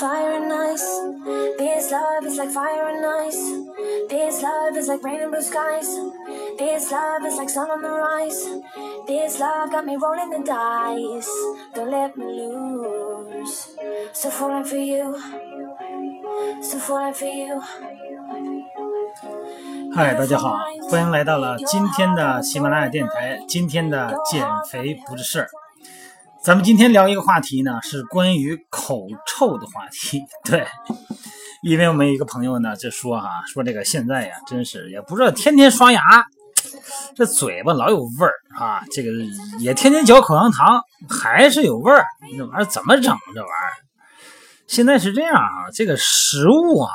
fire and ice. This love is like fire and ice. This love is like rain and blue skies. This love is like sun on the rise. This love got me rolling the dice. Don't let me lose. So falling for you. So falling for you. 嗨，大家好，欢迎来到了今天的喜马拉雅电台。今天的减肥不是事儿， 咱们今天聊一个话题呢，是关于口臭的话题。对，因为我们一个朋友呢就说哈，说这个现在呀，真是也不知道天天刷牙，这嘴巴老有味儿啊，这个也天天嚼口香糖，还是有味儿，这玩意儿怎么整？这玩意儿现在是这样啊，这个食物哈。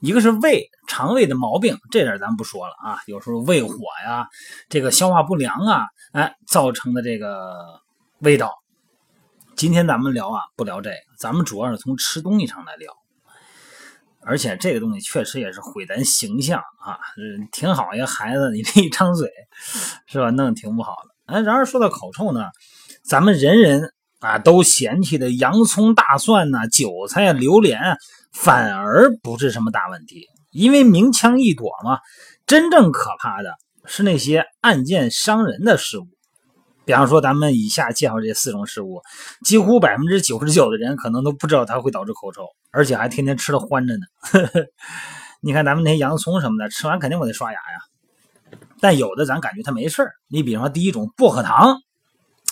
一个是胃肠胃的毛病，这点咱不说了啊。有时候胃火呀，这个消化不良啊，哎，造成的这个味道。今天咱们聊啊，不聊这个，咱们主要是从吃东西上来聊。而且这个东西确实也是毁咱形象啊，挺好一个孩子，你这一张嘴是吧，弄挺不好的。哎，然而说到口臭呢，咱们人人啊都嫌弃的洋葱、大蒜呐、韭菜啊、榴莲。反而不是什么大问题，因为明枪易躲嘛。真正可怕的是那些暗箭伤人的事物，比方说咱们以下介绍这四种食物，几乎百分之九十九的人可能都不知道它会导致口臭，而且还天天吃的欢着呢。你看咱们那些洋葱什么的，吃完肯定我得刷牙呀。但有的咱感觉它没事你比方说第一种薄荷糖，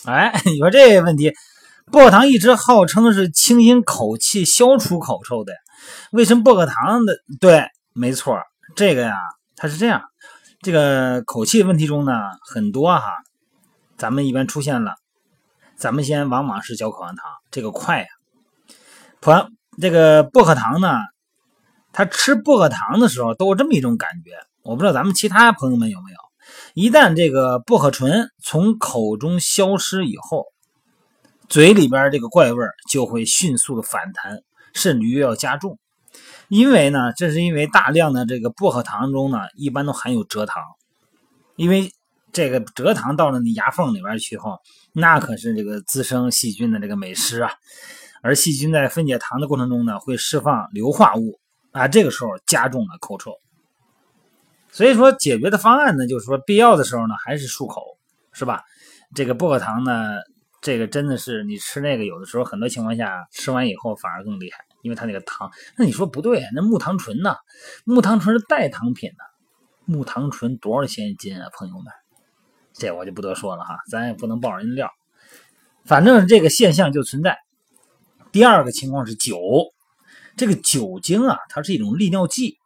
哎，你说这问题，薄荷糖一直号称是清新口气、消除口臭的。为什么薄荷糖的？对，没错，这个呀，它是这样。这个口气问题中呢，很多哈，咱们一般出现了，咱们先往往是嚼口香糖，这个快呀。完，这个薄荷糖呢，他吃薄荷糖的时候都有这么一种感觉，我不知道咱们其他朋友们有没有。一旦这个薄荷醇从口中消失以后，嘴里边这个怪味就会迅速的反弹，甚至于要加重。因为呢，这是因为大量的这个薄荷糖中呢，一般都含有蔗糖，因为这个蔗糖到了你牙缝里边去后，那可是这个滋生细菌的这个美食啊。而细菌在分解糖的过程中呢，会释放硫化物啊，这个时候加重了口臭。所以说，解决的方案呢，就是说必要的时候呢，还是漱口，是吧？这个薄荷糖呢，这个真的是你吃那个，有的时候很多情况下吃完以后反而更厉害。因为它那个糖，那你说不对，那木糖醇呢？木糖醇是代糖品呢。木糖醇多少钱一斤啊，朋友们？这我就不得说了哈，咱也不能爆人料。反正这个现象就存在。第二个情况是酒，这个酒精啊，它是一种利尿剂，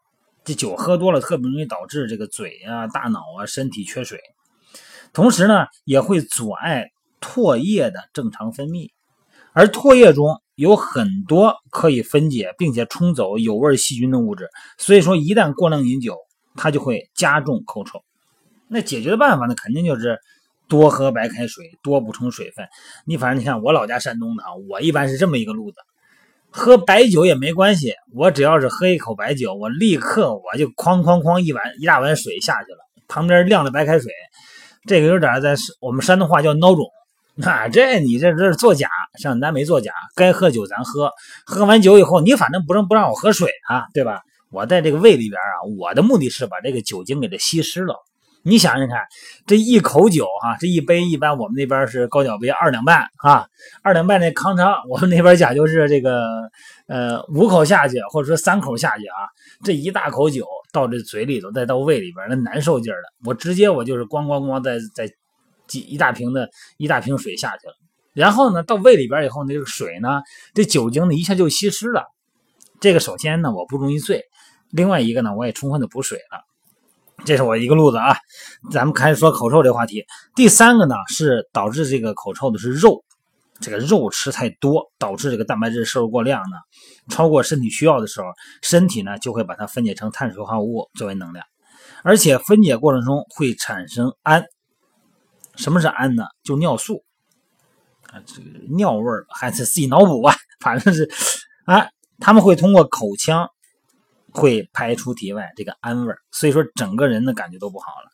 这酒喝多了特别容易导致这个嘴啊、大脑啊、身体缺水，同时呢，也会阻碍唾液的正常分泌，而唾液中。有很多可以分解并且冲走有味细菌的物质，所以说一旦过量饮酒，它就会加重口臭。那解决的办法呢，肯定就是多喝白开水，多补充水分。你反正你看我老家山东的啊，我一般是这么一个路子，喝白酒也没关系，我只要是喝一口白酒，我立刻我就哐哐哐一碗一大碗水下去了，旁边晾着白开水，这个有点在我们山东话叫孬种。那这你这这是作假，像咱没作假，该喝酒咱喝，喝完酒以后，你反正不能不让我喝水啊，对吧？我在这个胃里边啊，我的目的是把这个酒精给它稀释了。你想想看，这一口酒哈，这一杯一般我们那边是高脚杯二两半啊，二两半那康昌，我们那边讲究是这个呃五口下去，或者说三口下去啊，这一大口酒到这嘴里头，再到胃里边，那难受劲儿的，我直接我就是咣咣咣在在。几一大瓶的一大瓶水下去了，然后呢，到胃里边以后，那个水呢，这酒精呢一下就稀释了。这个首先呢，我不容易醉；另外一个呢，我也充分的补水了。这是我一个路子啊。咱们开始说口臭这话题。第三个呢，是导致这个口臭的是肉，这个肉吃太多，导致这个蛋白质摄入过量呢，超过身体需要的时候，身体呢就会把它分解成碳水化合物作为能量，而且分解过程中会产生氨。什么是氨呢？就尿素啊，这个尿味儿还是自己脑补吧。反正是啊，他们会通过口腔会排出体外这个氨味儿，所以说整个人的感觉都不好了。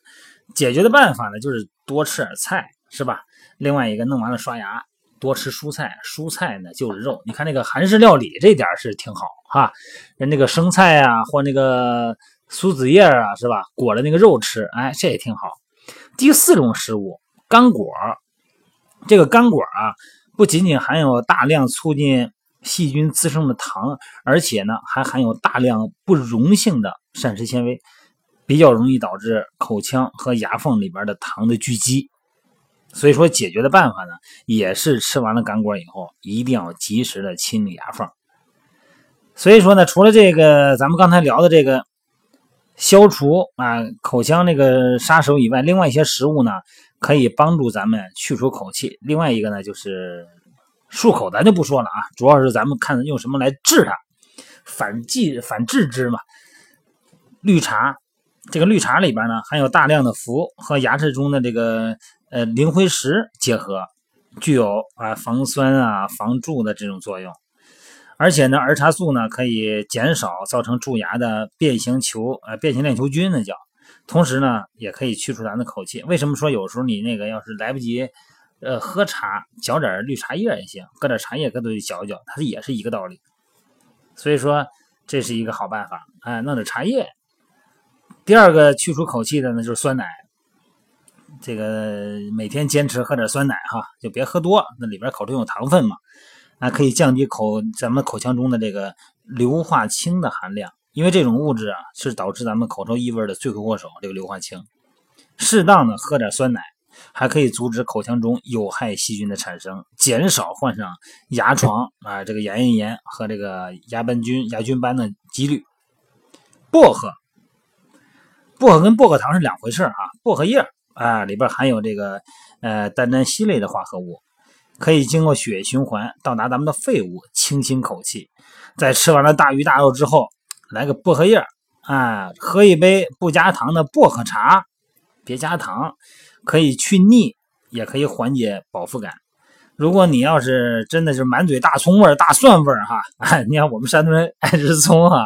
解决的办法呢，就是多吃点菜，是吧？另外一个弄完了刷牙，多吃蔬菜，蔬菜呢就是肉。你看那个韩式料理这点是挺好哈，人那个生菜啊或那个苏子叶啊是吧，裹着那个肉吃，哎，这也挺好。第四种食物干果，这个干果啊，不仅仅含有大量促进细菌滋生的糖，而且呢还含有大量不溶性的膳食纤维，比较容易导致口腔和牙缝里边的糖的聚集。所以说，解决的办法呢，也是吃完了干果以后，一定要及时的清理牙缝。所以说呢，除了这个咱们刚才聊的这个消除啊口腔那个杀手以外，另外一些食物呢，可以帮助咱们去除口气。另外一个呢，就是漱口，咱就不说了啊，主要是咱们看用什么来治它，反剂反治之嘛。绿茶，这个绿茶里边呢，含有大量的氟和牙齿中的这个。呃，磷灰石结合，具有啊防酸啊防蛀的这种作用，而且呢，儿茶素呢可以减少造成蛀牙的变形球呃变形链球菌的叫，同时呢也可以去除咱的口气。为什么说有时候你那个要是来不及呃喝茶，嚼点绿茶叶也行，搁点茶叶搁嘴里嚼一嚼，它也是一个道理。所以说这是一个好办法，哎，弄点茶叶。第二个去除口气的呢就是酸奶。这个每天坚持喝点酸奶哈，就别喝多，那里边口中有糖分嘛，啊，可以降低口咱们口腔中的这个硫化氢的含量，因为这种物质啊是导致咱们口臭异味的罪魁祸首。这个硫化氢，适当的喝点酸奶，还可以阻止口腔中有害细菌的产生，减少患上牙床啊这个牙龈炎和这个牙斑菌、牙菌斑的几率。薄荷，薄荷跟薄荷糖是两回事啊，薄荷叶。啊，里边含有这个呃单萜烯类的化合物，可以经过血液循环到达咱们的肺部，清新口气。在吃完了大鱼大肉之后，来个薄荷叶啊，喝一杯不加糖的薄荷茶，别加糖，可以去腻，也可以缓解饱腹感。如果你要是真的是满嘴大葱味大蒜味哈，你看我们山东人爱吃葱哈，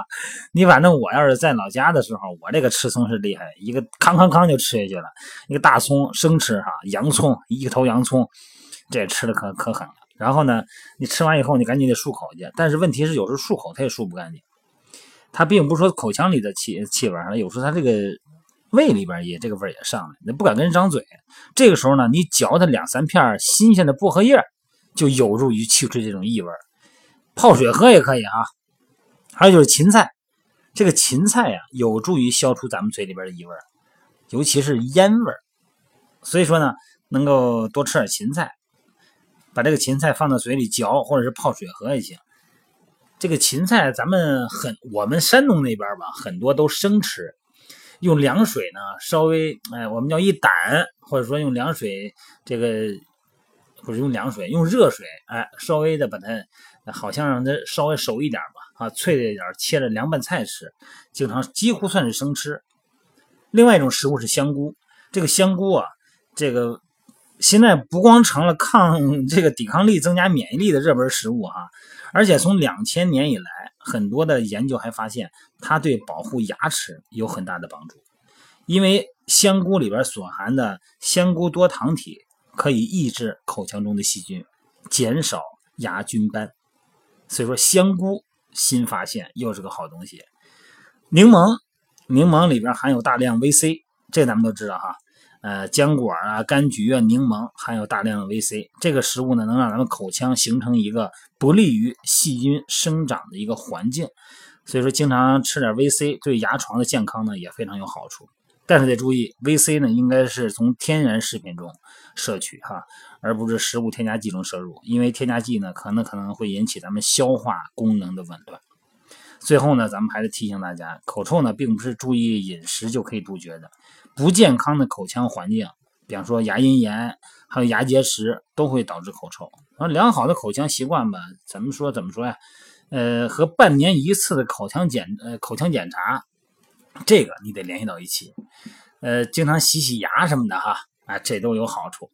你反正我要是在老家的时候，我这个吃葱是厉害，一个康康康就吃下去了，一个大葱生吃哈，洋葱一头洋葱，这吃的可可狠了。然后呢，你吃完以后你赶紧得漱口去，但是问题是有时候漱口它也漱不干净，它并不是说口腔里的气气味有时候它这个。胃里边也这个味儿也上来，你不敢跟人张嘴。这个时候呢，你嚼它两三片新鲜的薄荷叶，就有助于去除这种异味。泡水喝也可以啊。还有就是芹菜，这个芹菜呀，有助于消除咱们嘴里边的异味，尤其是烟味。所以说呢，能够多吃点芹菜，把这个芹菜放到嘴里嚼，或者是泡水喝也行。这个芹菜咱们很，我们山东那边吧，很多都生吃。用凉水呢，稍微哎，我们叫一掸，或者说用凉水这个，或者用凉水，用热水哎，稍微的把它，好像让它稍微熟一点吧，啊，脆一点，切了凉拌菜吃，经常几乎算是生吃。另外一种食物是香菇，这个香菇啊，这个现在不光成了抗这个抵抗力、增加免疫力的热门食物啊，而且从两千年以来。很多的研究还发现，它对保护牙齿有很大的帮助，因为香菇里边所含的香菇多糖体可以抑制口腔中的细菌，减少牙菌斑。所以说，香菇新发现又是个好东西。柠檬，柠檬里边含有大量 VC，这咱们都知道哈。呃，浆果啊、柑橘啊、柠檬含有大量的维 C，这个食物呢能让咱们口腔形成一个不利于细菌生长的一个环境，所以说经常吃点维 C 对牙床的健康呢也非常有好处。但是得注意维 C 呢应该是从天然食品中摄取哈，而不是食物添加剂中摄入，因为添加剂呢可能可能会引起咱们消化功能的紊乱。最后呢，咱们还是提醒大家，口臭呢并不是注意饮食就可以杜绝的。不健康的口腔环境，比方说牙龈炎，还有牙结石，都会导致口臭。而良好的口腔习惯吧，怎么说怎么说呀？呃，和半年一次的口腔检呃口腔检查，这个你得联系到一起。呃，经常洗洗牙什么的哈，啊，这都有好处。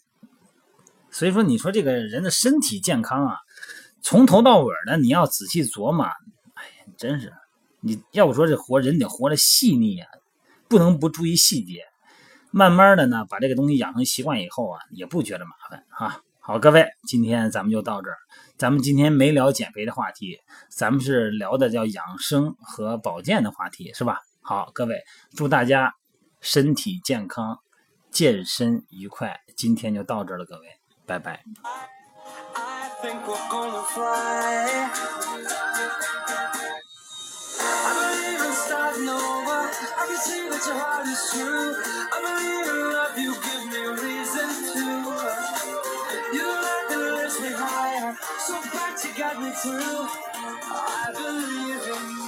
所以说，你说这个人的身体健康啊，从头到尾的你要仔细琢磨。真是你要不说这活人得活得细腻呀不能不注意细节。慢慢的呢把这个东西养成习惯以后啊也不觉得麻烦哈。好各位今天咱们就到这儿。咱们今天没聊减肥的话题咱们是聊的叫养生和保健的话题是吧？好各位祝大家身体健康健身愉快。今天就到这儿了各位拜拜。starting over. I can see that your heart is true. I believe in love, you give me a reason to. You're the light that me higher. So glad you got me through. I believe in you.